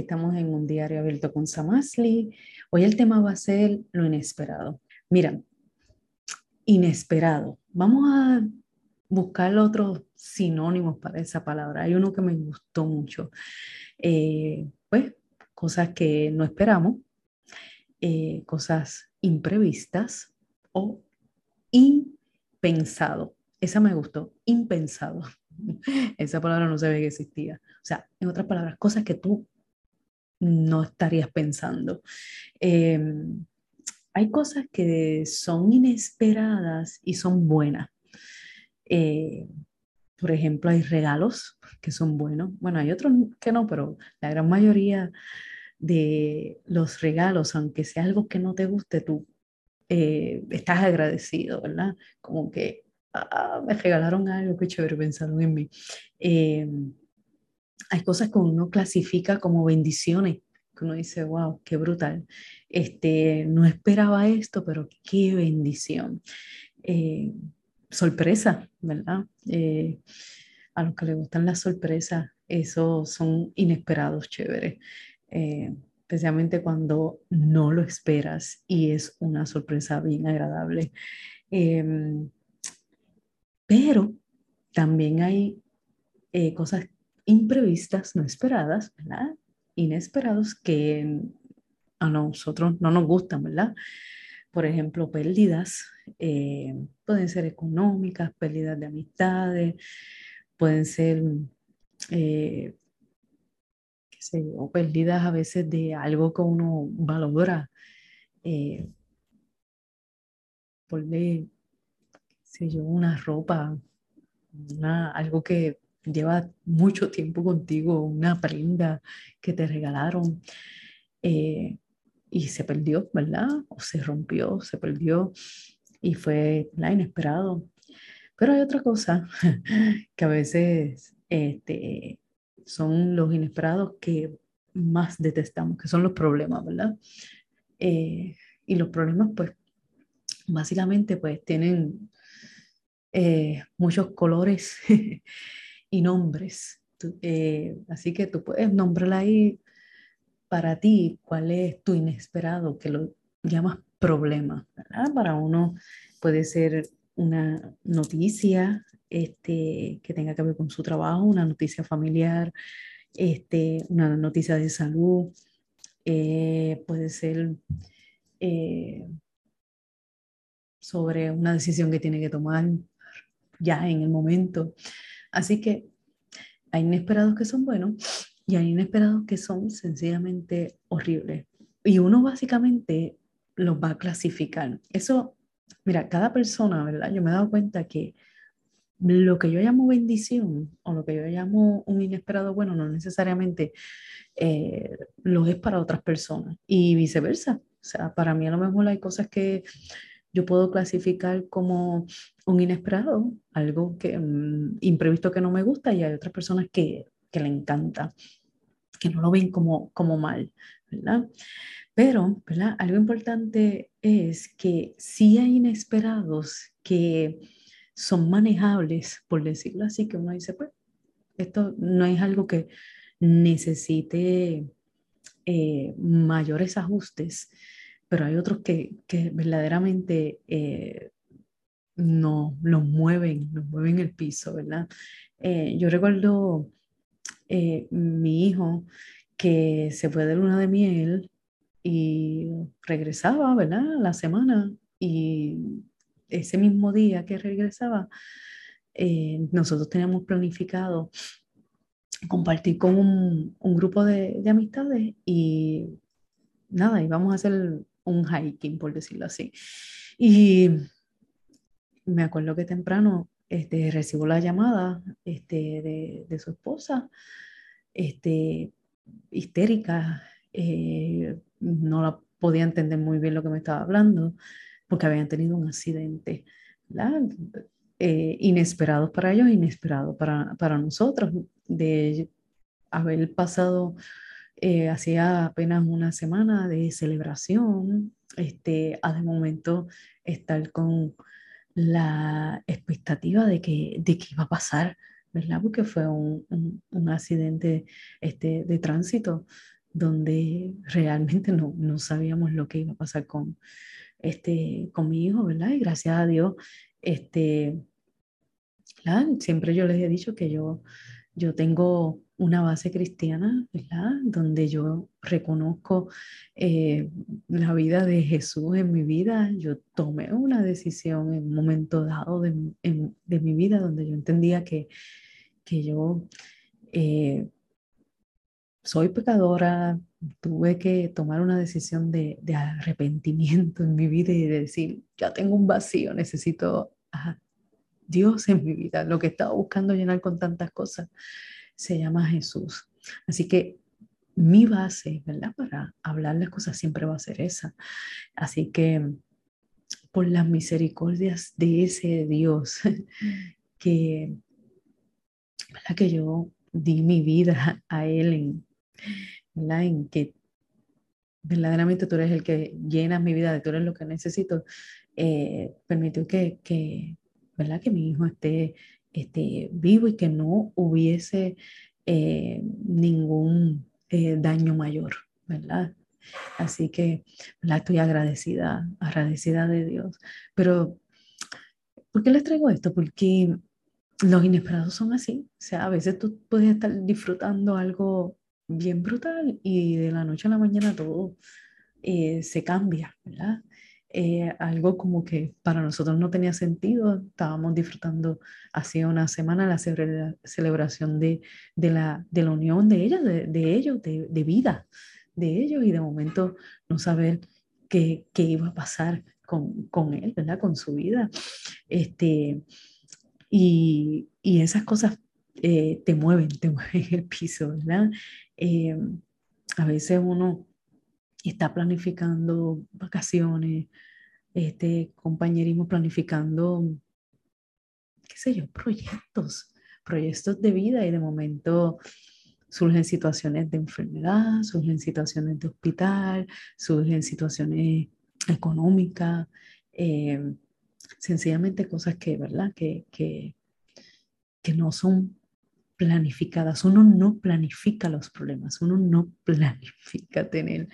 aquí estamos en un diario abierto con Samasli. Hoy el tema va a ser lo inesperado. Mira, inesperado. Vamos a buscar otros sinónimos para esa palabra. Hay uno que me gustó mucho. Eh, pues cosas que no esperamos, eh, cosas imprevistas o impensado. Esa me gustó, impensado. Esa palabra no sabía que existía. O sea, en otras palabras, cosas que tú no estarías pensando. Em, hay cosas que son inesperadas y son buenas. Eh, por ejemplo, hay regalos que son buenos. Bueno, hay otros que no, pero la gran mayoría de los regalos, aunque sea algo que no te guste, tú eh, estás agradecido, ¿verdad? Como que ah, me regalaron algo, qué chévere, pensaron en mí. Em, hay cosas que uno clasifica como bendiciones, que uno dice, wow, qué brutal. Este, no esperaba esto, pero qué bendición. Eh, sorpresa, ¿verdad? Eh, a los que les gustan las sorpresas, esos son inesperados, chéveres. Eh, especialmente cuando no lo esperas y es una sorpresa bien agradable. Em, pero también hay cosas imprevistas, no esperadas, ¿verdad? Inesperados que a nosotros no nos gustan, ¿verdad? Por ejemplo, pérdidas, eh, pueden ser económicas, pérdidas de amistades, pueden ser, eh, qué sé yo, pérdidas a veces de algo que uno valora. Eh, por qué sé yo, una ropa, algo que lleva mucho tiempo contigo, una prenda que te regalaron eh, y se perdió, ¿verdad? O se rompió, se perdió y fue inesperado. Pero hay otra cosa que a veces este, son los inesperados que más detestamos, que son los problemas, ¿verdad? Eh, y los problemas, pues, básicamente, pues, tienen eh, muchos colores y nombres. Eh, así que tú puedes nombrarla ahí para ti, cuál es tu inesperado, que lo llamas problema. Para uno puede ser una noticia este, que tenga que ver con su trabajo, una noticia familiar, este, una noticia de salud, eh, puede ser eh, sobre una decisión que tiene que tomar ya en el momento. Así que hay inesperados que son buenos y hay inesperados que son sencillamente horribles. Y uno básicamente los va a clasificar. Eso, mira, cada persona, ¿verdad? Yo me he dado cuenta que lo que yo llamo bendición o lo que yo llamo un inesperado bueno no necesariamente eh, lo es para otras personas y viceversa. O sea, para mí a lo mejor hay cosas que yo puedo clasificar como un inesperado, algo que, mm, imprevisto que no me gusta y hay otras personas que, que le encanta, que no lo ven como, como mal, ¿verdad? Pero, ¿verdad? Algo importante es que sí hay inesperados que son manejables, por decirlo así, que uno dice, pues, esto no es algo que necesite eh, mayores ajustes, pero hay otros que, que verdaderamente eh, no, nos mueven, nos mueven el piso, ¿verdad? Eh, yo recuerdo eh, mi hijo que se fue de luna de miel y regresaba, ¿verdad? La semana y ese mismo día que regresaba, nosotros teníamos planificado compartir con un, un grupo de, de, amistades y nada, íbamos a hacer un hiking, por decirlo así. Y me acuerdo que temprano este, recibo la llamada este, de, de su esposa, este, histérica, eh, no la podía entender muy bien lo que me estaba hablando, porque habían tenido un accidente, eh, inesperado para ellos, inesperado para, para nosotros, de haber pasado eh, hacía apenas una semana de celebración, este, a de momento estar con la expectativa de que, de que iba a pasar, ¿verdad? Porque fue un, un, accidente este, de tránsito donde realmente no, no sabíamos lo que iba a pasar con, este, con mi hijo, ¿verdad? Y gracias a Dios, este, siempre yo les he dicho que yo, yo tengo una base cristiana, ¿verdad? Donde yo reconozco eh, la vida de Jesús en mi vida. Yo tomé una decisión en un momento dado de, de mi vida donde yo entendía que, que yo eh, soy pecadora, tuve que tomar una decisión de, de, arrepentimiento en mi vida y de decir, ya tengo un vacío, necesito a Dios en mi vida. Lo que estaba buscando llenar con tantas cosas se llama Jesús. Así que mi base, ¿verdad? Para hablar las cosas siempre va a ser esa. Así que por las misericordias de ese Dios que, ¿verdad? que yo di mi vida a Él en, ¿verdad? en que verdaderamente tú eres el que llena mi vida, tú eres lo que necesito, eh, permitió que, que, ¿verdad? que mi hijo esté, esté vivo y que no hubiese eh, ningún eh, daño mayor, ¿verdad? Así que la estoy agradecida, agradecida de Dios. Pero, ¿por qué les traigo esto? Porque los inesperados son así. O sea, a veces tú puedes estar disfrutando algo bien brutal y de la noche a la mañana todo eh, se cambia, ¿verdad? Eh, algo como que para nosotros no tenía sentido. Estábamos disfrutando hace una semana la celebración de, de, la, de la unión de ellos, de, de ellos, de, vida de ellos y de momento no saber qué, qué iba a pasar con, con, él, ¿verdad? Con su vida. Este, y, y esas cosas eh, te mueven, te mueven el piso, ¿verdad? Eh, a veces uno está planificando vacaciones, este compañerismo, planificando, qué sé yo, proyectos, proyectos de vida y de momento surgen situaciones de enfermedad, surgen situaciones de hospital, surgen situaciones económicas, eh, sencillamente cosas que, ¿verdad? Que, que, que no son planificadas. Uno no planifica los problemas, uno no planifica tener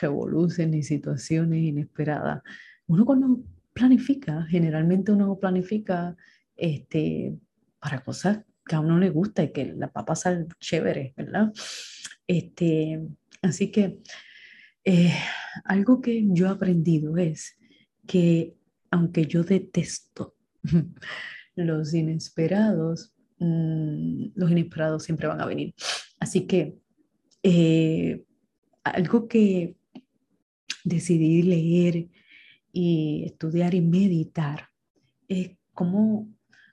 revoluciones ni situaciones inesperadas. Uno cuando planifica, generalmente uno planifica este, para cosas que a uno le gusta y que la va a chévere, ¿verdad? Este, así que eh, algo que yo he aprendido es que aunque yo detesto los inesperados, Mm, los inesperados siempre van a venir. Así que eh, algo que decidí leer y estudiar y meditar es cómo,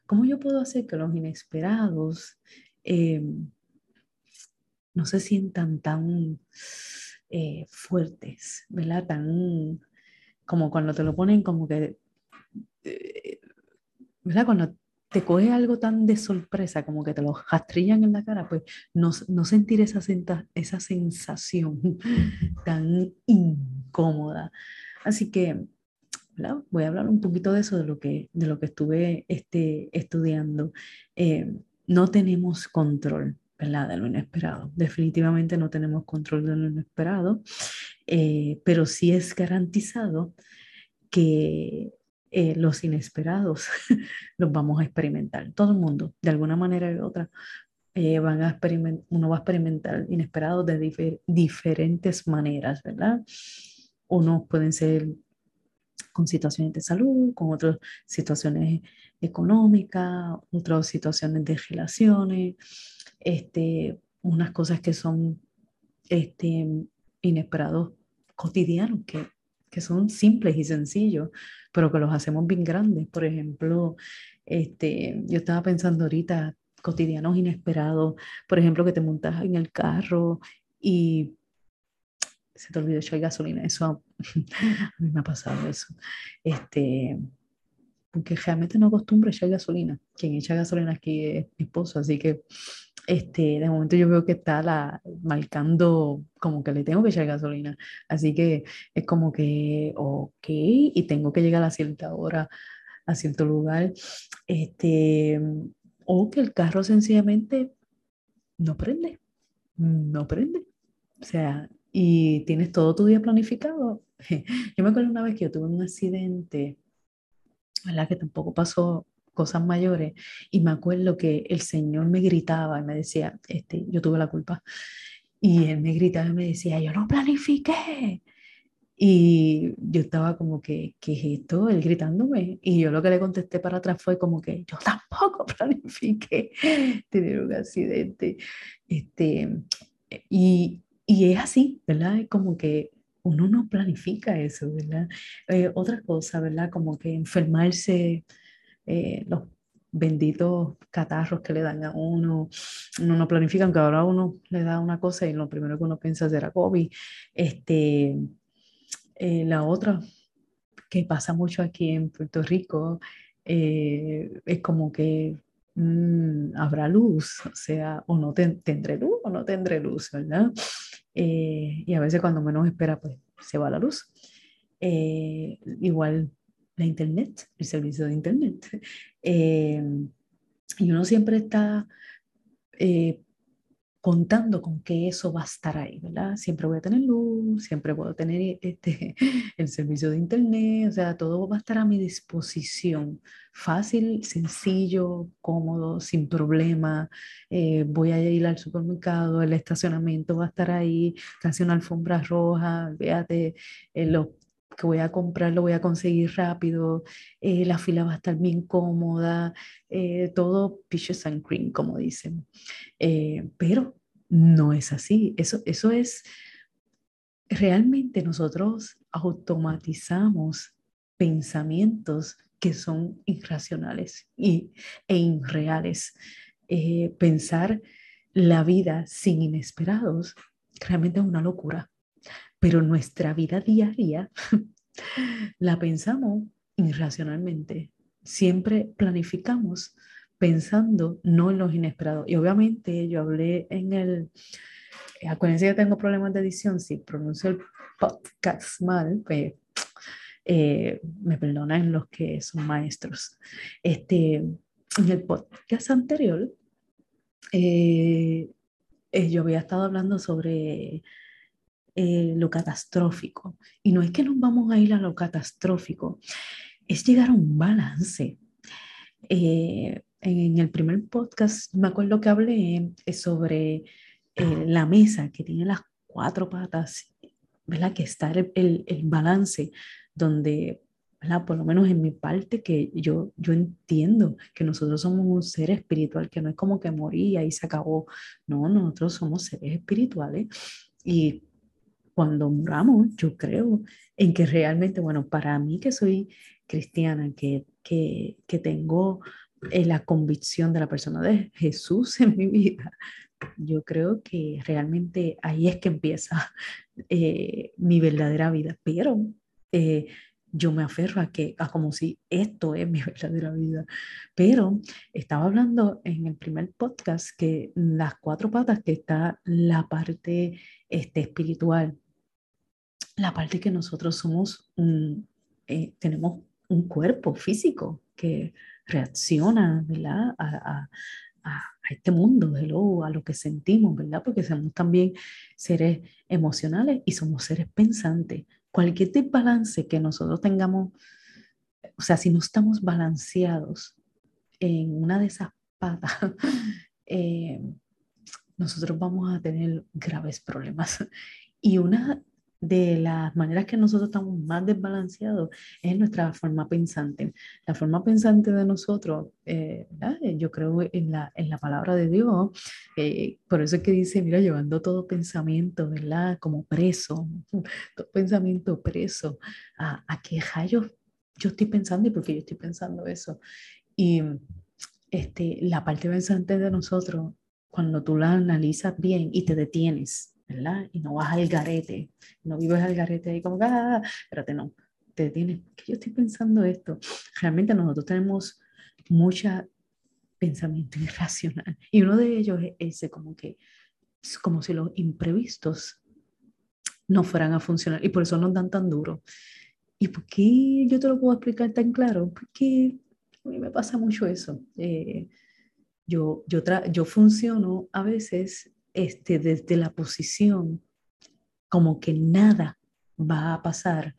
cómo yo puedo hacer que los inesperados eh, no se sientan tan eh, fuertes, ¿verdad? Tan como cuando te lo ponen como que, ¿verdad? Cuando te coge algo tan de sorpresa como que te lo rastrillan en la cara, pues no, no sentir esa, esa sensación tan incómoda. Así que voy a hablar un poquito de eso, de lo que, de lo que estuve este, estudiando. Eh, no tenemos control ¿verdad? de lo inesperado. Definitivamente no tenemos control de lo inesperado, eh, pero sí es garantizado que eh, los inesperados los vamos a experimentar. Todo el mundo, de alguna manera u otra, eh, van a uno va a experimentar inesperados de diferentes maneras, ¿verdad? Unos pueden ser con situaciones de salud, con otras situaciones económicas, otras situaciones de relaciones, este, unas cosas que son este, inesperados cotidianos, que que son simples y sencillos, pero que los hacemos bien grandes. Por ejemplo, este, yo estaba pensando ahorita, cotidianos inesperados, por ejemplo, que te montas en el carro y se te olvidó echar gasolina. Eso a mí me ha pasado eso. Este, porque realmente no acostumbro echar gasolina. Quien echa gasolina aquí es mi esposo, así que este, de momento yo veo que está la, marcando como que le tengo que echar gasolina. Así que es como que, ok, y tengo que llegar a cierta hora, a cierto lugar. Este, o que el carro sencillamente no prende, no prende. O sea, y tienes todo tu día planificado. Yo me acuerdo una vez que yo tuve un accidente, ¿verdad? Que tampoco pasó cosas mayores, y me acuerdo que el Señor me gritaba y me decía, este, yo tuve la culpa, y Él me gritaba y me decía, yo no planifiqué. Y yo estaba como que, ¿qué es esto? Él gritándome. Y yo lo que le contesté para atrás fue como que yo tampoco planifiqué tener un accidente. Este, y, y es así, ¿verdad? Es como que uno no planifica eso, ¿verdad? Eh, otra cosa, ¿verdad? Como que enfermarse, eh, los benditos catarros que le dan a uno, uno no planifica, aunque ahora uno le da una cosa y lo primero que uno piensa es era COVID. Este, eh, la otra que pasa mucho aquí en Puerto Rico es como que mm, habrá luz, o sea, o no tendré luz o no tendré luz, ¿verdad? Eh, y a veces cuando menos espera, pues se va la luz. Eh, igual la internet, el servicio de internet. Eh, y uno siempre está contando con que eso va a estar ahí, ¿verdad? Siempre voy a tener luz, siempre puedo tener este, el servicio de internet, o sea, todo va a estar a mi disposición. Fácil, sencillo, cómodo, sin problema. Eh, voy a ir al supermercado, el estacionamiento va a estar ahí, casi una alfombra roja, fíjate, eh, lo que voy a comprar lo voy a conseguir rápido, eh, la fila va a estar bien cómoda, todo peaches and cream, como dicen. Eh, pero no es así. Eso, eso es, realmente nosotros automatizamos pensamientos que son irracionales y, e irreales. Eh, pensar la vida sin inesperados realmente es una locura, pero nuestra vida diaria la pensamos irracionalmente. Siempre planificamos pensando no en los inesperados. Y obviamente yo hablé en el, eh, acuérdense que tengo problemas de edición, si pronuncio el podcast mal, pues eh, me perdonan los que son maestros. Este, en el podcast anterior, eh, yo había estado hablando sobre lo catastrófico. Y no es que nos vamos a ir a lo catastrófico, es llegar a un balance. Eh, en el primer podcast me acuerdo que hablé eh, sobre eh, la mesa que tiene las cuatro patas, ¿verdad? Que está el, el, balance donde, ¿verdad? Por lo menos en mi parte que yo, yo entiendo que nosotros somos un ser espiritual, que no es como que moría y se acabó. No, nosotros somos seres espirituales y cuando muramos, yo creo en que realmente, bueno, para mí que soy cristiana, que, que, que tengo la convicción de la persona de Jesús en mi vida, yo creo que realmente ahí es que empieza eh, mi verdadera vida. Pero eh, yo me aferro a que, a como si esto es mi verdadera vida. Pero estaba hablando en el primer podcast que las cuatro patas que está la parte este, espiritual, la parte que nosotros somos, eh, tenemos un cuerpo físico que reacciona ¿verdad? A, a, a, este mundo, a lo que sentimos, ¿verdad? Porque somos también seres emocionales y somos seres pensantes. Cualquier desbalance que nosotros tengamos, o sea, si no estamos balanceados en una de esas patas, eh, nosotros vamos a tener graves problemas. Y una de las maneras que nosotros estamos más desbalanceados es nuestra forma pensante. La forma pensante de nosotros, eh, yo creo en la, en la palabra de Dios, eh, por eso es que dice, mira, llevando todo pensamiento, ¿verdad? Como preso, todo pensamiento preso, a, a qué rayos yo estoy pensando y por qué yo estoy pensando eso. Y este, la parte pensante de nosotros, cuando tú la analizas bien y te detienes, ¿verdad? Y no vas al garete, no vives al garete ahí como, ah, espérate, no, te detienes, que yo estoy pensando esto. Realmente nosotros tenemos mucha pensamiento irracional y uno de ellos es ese como que, es como si los imprevistos no fueran a funcionar y por eso nos dan tan duro. ¿Y por qué yo te lo puedo explicar tan claro? Porque a mí me pasa mucho eso. Eh, yo, yo, yo funciono a veces este, desde la posición como que nada va a pasar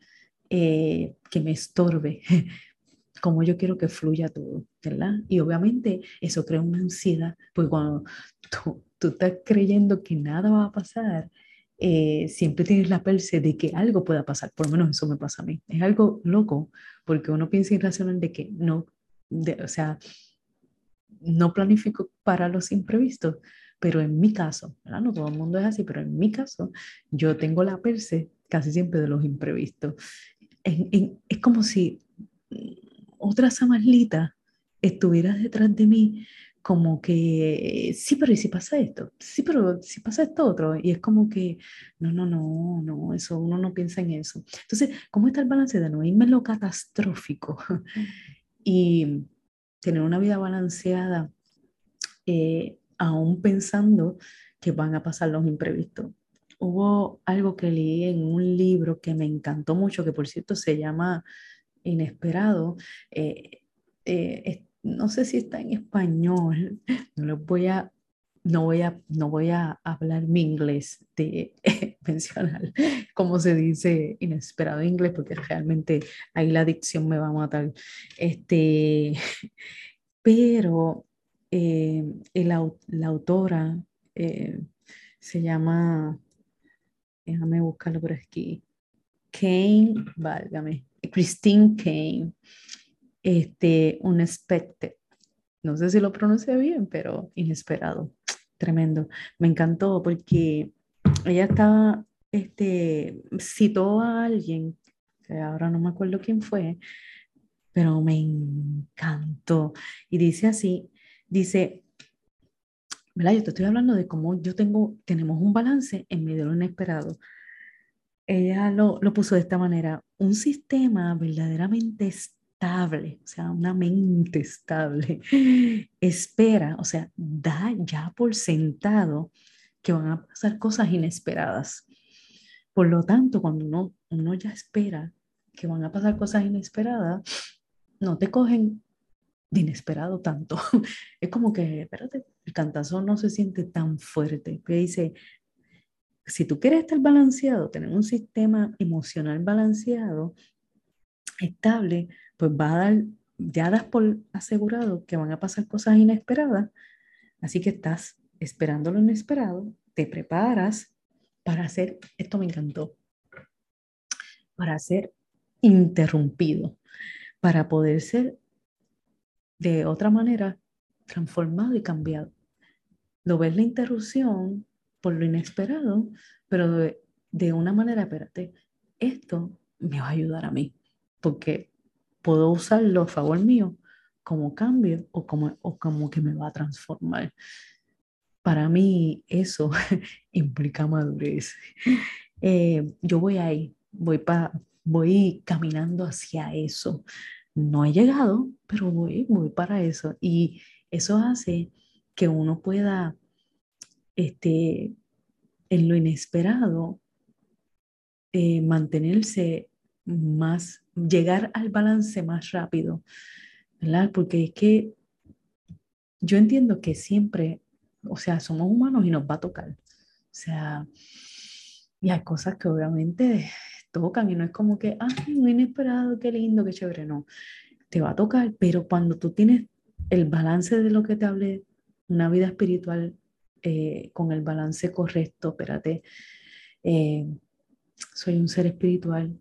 eh, que me estorbe, como yo quiero que fluya todo, ¿verdad? Y obviamente eso crea una ansiedad, porque cuando tú, tú estás creyendo que nada va a pasar, eh, siempre tienes la perce de que algo pueda pasar, por lo menos eso me pasa a mí. Es algo loco, porque uno piensa irracional de que no, o sea, no planifico para los imprevistos, pero en mi caso, ¿verdad? no todo el mundo es así, pero en mi caso, yo tengo la perce casi siempre de los imprevistos. es como si otra samarlita estuviera detrás de mí como que, sí, pero ¿y si pasa esto? Sí, pero si pasa esto otro. Y es como que, no, no, no, no, eso uno no piensa en eso. Entonces, ¿cómo está el balance de no irme lo catastrófico y tener una vida balanceada, eh, aún pensando que van a pasar los imprevistos? Hubo algo que leí en un libro que me encantó mucho, que por cierto se llama Inesperado. Eh, eh, no sé si está en español, no voy a, no voy a, no voy a hablar mi inglés de mencionar cómo se dice inesperado inglés, porque realmente ahí la dicción me va a matar. Este, pero eh, la autora eh, se llama, déjame buscarlo por aquí, Kane, válgame, Christine Kane este, unexpected. No sé si lo pronuncié bien, pero inesperado. Tremendo. Me encantó porque ella estaba, este, citó a alguien, que ahora no me acuerdo quién fue, pero me encantó. Y dice así, dice, ¿verdad? Yo te estoy hablando de cómo yo tengo, tenemos un balance en medio de lo inesperado. Ella lo, lo puso de esta manera, un sistema verdaderamente estable, o sea, una mente estable, espera, o sea, da ya por sentado que van a pasar cosas inesperadas. Por lo tanto, cuando uno, uno ya espera que van a pasar cosas inesperadas, no te cogen de inesperado tanto. Es como que, espérate, el cantazo no se siente tan fuerte. Que dice, si tú quieres estar balanceado, tener un sistema emocional balanceado, estable, pues va a dar, ya das por asegurado que van a pasar cosas inesperadas, así que estás esperando lo inesperado, te preparas para ser, esto me encantó, para ser interrumpido, para poder ser de otra manera transformado y cambiado. Lo ves la interrupción por lo inesperado, pero de, de una manera, espérate, esto me va a ayudar a mí, porque puedo usarlo a favor mío como cambio o como, o como que me va a transformar. Para mí eso implica madurez. Eh, yo voy ahí, voy, pa, voy caminando hacia eso. No he llegado, pero voy, voy para eso. Y eso hace que uno pueda, este, en lo inesperado, eh, mantenerse más, llegar al balance más rápido, ¿verdad? Porque es que yo entiendo que siempre, o sea, somos humanos y nos va a tocar. O sea, y hay cosas que obviamente tocan y no es como que, ay, muy inesperado, qué lindo, qué chévere, no. Te va a tocar, pero cuando tú tienes el balance de lo que te hablé, una vida espiritual eh, con el balance correcto, espérate, eh, soy un ser espiritual,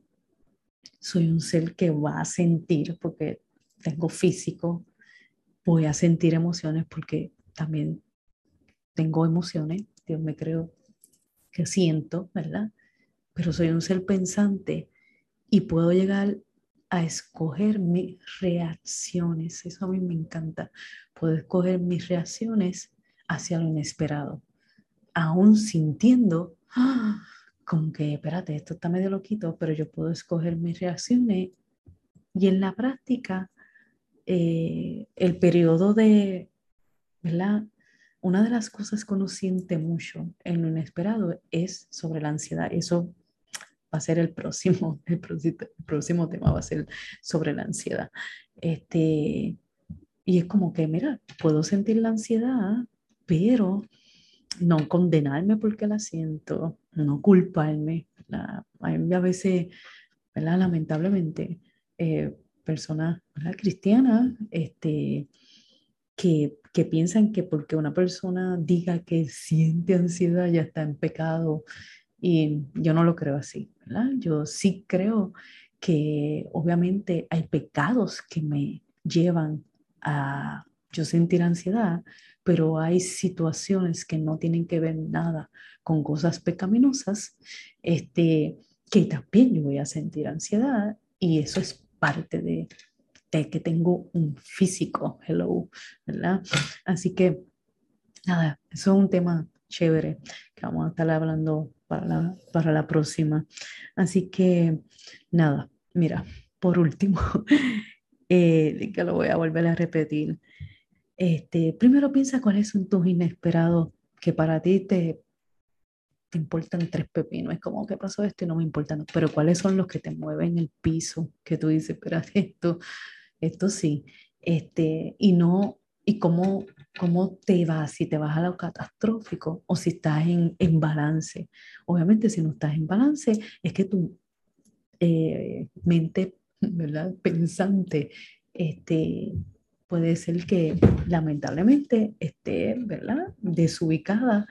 soy un ser que va a sentir porque tengo físico, voy a sentir emociones porque también tengo emociones, Dios me creo que siento, ¿verdad? Pero soy un ser pensante y puedo llegar a escoger mis reacciones. Eso a mí me encanta. Puedo escoger mis reacciones hacia lo inesperado, aún sintiendo, ¡ah! Como que, espérate, esto está medio loquito, pero yo puedo escoger mis reacciones y en la práctica, eh, el periodo de, ¿verdad? Una de las cosas que uno siente mucho en lo inesperado es sobre la ansiedad. Eso va a ser el próximo, el próximo, tema va a ser sobre la ansiedad. Este, y es como que, mira, puedo sentir la ansiedad, pero no condenarme porque la siento, no culparme. A veces, ¿verdad? lamentablemente, eh, personas cristianas este, que, que piensan que porque una persona diga que siente ansiedad ya está en pecado y yo no lo creo así. Yo sí creo que obviamente hay pecados que me llevan a yo sentir ansiedad, pero hay situaciones que no tienen que ver nada con cosas pecaminosas, este, que también yo voy a sentir ansiedad y eso es parte de, de que tengo un físico, hello, ¿verdad? Así que, nada, eso es un tema chévere que vamos a estar hablando para la, para la próxima. Así que, nada, mira, por último, eh, que lo voy a volver a repetir. Este, primero piensa cuáles son tus inesperados que para ti te, te importan tres pepinos. Es como, ¿qué pasó esto? Y no me importan. Pero cuáles son los que te mueven el piso, que tú dices, espérate, esto, esto sí. Este, y no, y cómo, cómo te vas, si te vas a lo catastrófico o si estás en, en balance. Obviamente, si no estás en balance, es que tu eh, mente, ¿verdad? Pensante, este, puede ser que lamentablemente esté, ¿verdad? Desubicada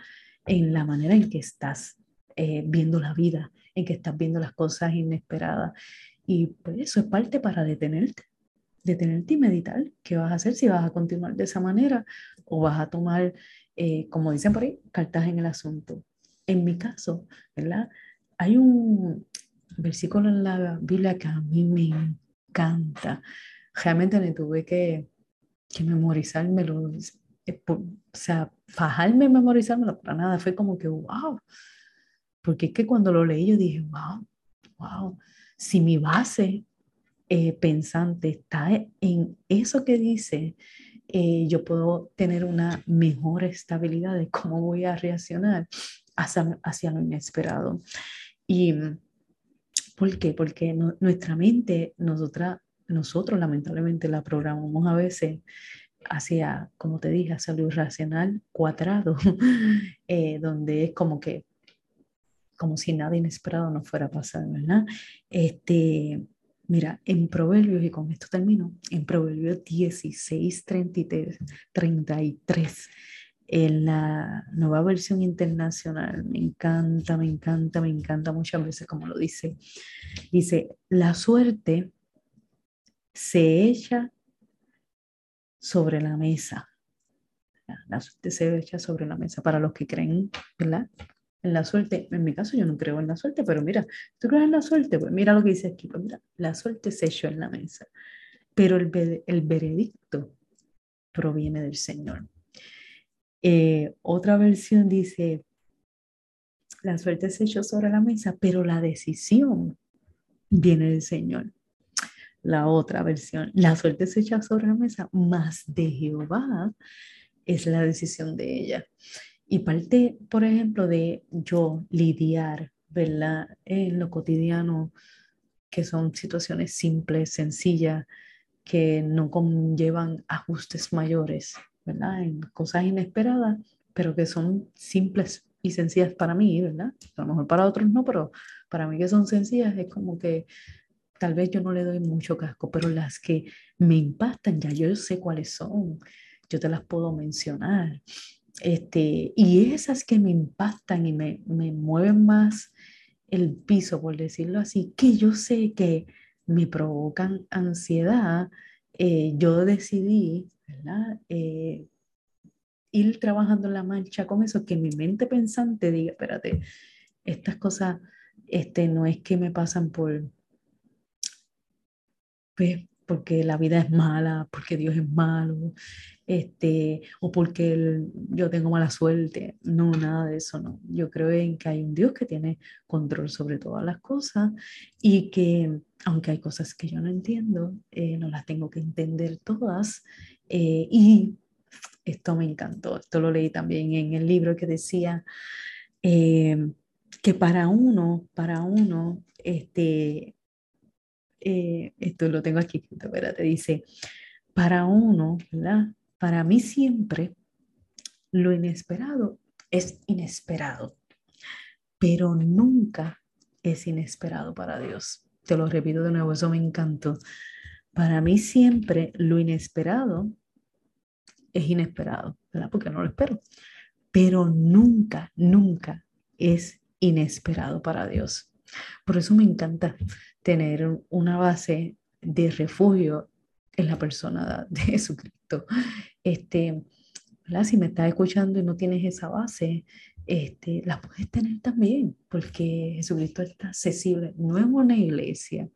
en la manera en que estás eh, viendo la vida, en que estás viendo las cosas inesperadas. Y pues eso es parte para detenerte, detenerte y meditar qué vas a hacer, si vas a continuar de esa manera o vas a tomar, eh, como dicen por ahí, cartas en el asunto. En mi caso, ¿verdad? Hay un versículo en la Biblia que a mí me encanta. Realmente me tuve que que memorizármelo, eh, o sea, fajarme memorizármelo para nada, fue como que, wow, porque es que cuando lo leí yo dije, wow, wow, si mi base eh, pensante está en eso que dice, eh, yo puedo tener una mejor estabilidad de cómo voy a reaccionar hacia, hacia lo inesperado. ¿Y por qué? Porque nuestra mente, nosotras nosotros lamentablemente la programamos a veces hacia, como te dije, hacia lo irracional cuadrado, eh, donde es como que, como si nada inesperado no fuera a pasar, ¿verdad? Este, mira, en Proverbios, y con esto termino, en Proverbios 16, 33, 33 en la nueva versión internacional, me encanta, me encanta, me encanta muchas veces como lo dice. Dice, la suerte se echa sobre la mesa. La suerte se echa sobre la mesa para los que creen, ¿verdad? En la suerte, en mi caso yo no creo en la suerte, pero mira, tú crees en la suerte, pues mira lo que dice aquí, pues mira, la suerte se echó en la mesa, pero el, el veredicto proviene del Señor. Eh, otra versión dice, la suerte se echó sobre la mesa, pero la decisión viene del Señor la otra versión, la suerte se echa sobre la mesa, más de Jehová es la decisión de ella. Y parte, por ejemplo, de yo lidiar, ¿verdad? En lo cotidiano, que son situaciones simples, sencillas, que no conllevan ajustes mayores, ¿verdad? En cosas inesperadas, pero que son simples y sencillas para mí, ¿verdad? A lo mejor para otros no, pero para mí que son sencillas es como que tal vez yo no le doy mucho casco, pero las que me impactan, ya yo sé cuáles son, yo te las puedo mencionar. Este, y esas que me impactan y me, me mueven más el piso, por decirlo así, que yo sé que me provocan ansiedad, eh, yo decidí, ¿verdad? Eh, ir trabajando en la marcha con eso, que mi mente pensante diga, espérate, estas cosas este, no es que me pasan por, pues porque la vida es mala, porque Dios es malo, este, o porque yo tengo mala suerte. No, nada de eso, no. Yo creo en que hay un Dios que tiene control sobre todas las cosas y que, aunque hay cosas que yo no entiendo, eh, no las tengo que entender todas. Eh, y esto me encantó, esto lo leí también en el libro que decía eh, que para uno, para uno, este, eh, esto lo tengo aquí, te dice, para uno, ¿verdad? Para mí siempre lo inesperado es inesperado, pero nunca es inesperado para Dios. Te lo repito de nuevo, eso me encantó. Para mí siempre lo inesperado es inesperado, ¿verdad? Porque no lo espero. Pero nunca, nunca es inesperado para Dios. Por eso me encanta tener una base de refugio en la persona de Jesucristo. Este, Si me estás escuchando y no tienes esa base, este, la puedes tener también, porque Jesucristo está accesible. No es una iglesia,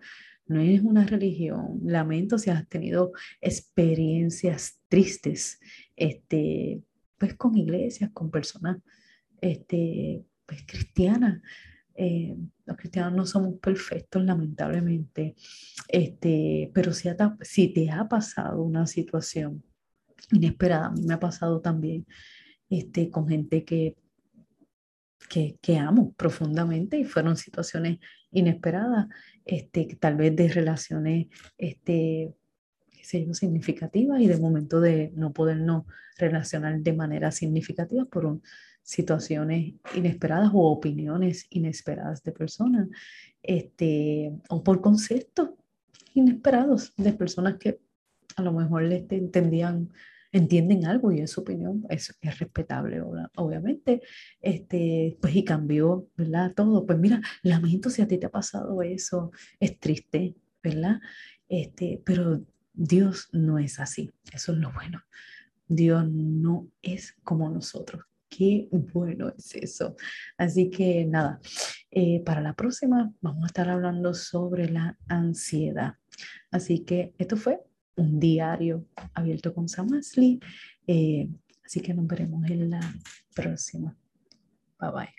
no es una religión. Lamento si has tenido experiencias tristes, este, pues con iglesias, con personas este, pues, cristianas. Eh, los cristianos no somos perfectos, lamentablemente, este, pero si, si te ha pasado una situación inesperada, a mí me ha pasado también este, con gente que, que, que amo profundamente y fueron situaciones inesperadas, este, tal vez de relaciones este, significativas y de momento de no podernos relacionar de manera significativa por un, situaciones inesperadas o opiniones inesperadas de personas, este, o por conceptos inesperados de personas que a lo mejor les entendían, entienden algo y es su opinión, es, es respetable, obviamente, este, pues y cambió, ¿verdad? Todo, pues mira, lamento si a ti te ha pasado eso, es triste, ¿verdad? Este, pero Dios no es así, eso es lo bueno. Dios no es como nosotros qué bueno es eso. Así que nada, eh, para la próxima vamos a estar hablando sobre la ansiedad. Así que esto fue un diario abierto con Sam Ashley. Eh, así que nos veremos en la próxima. Bye bye.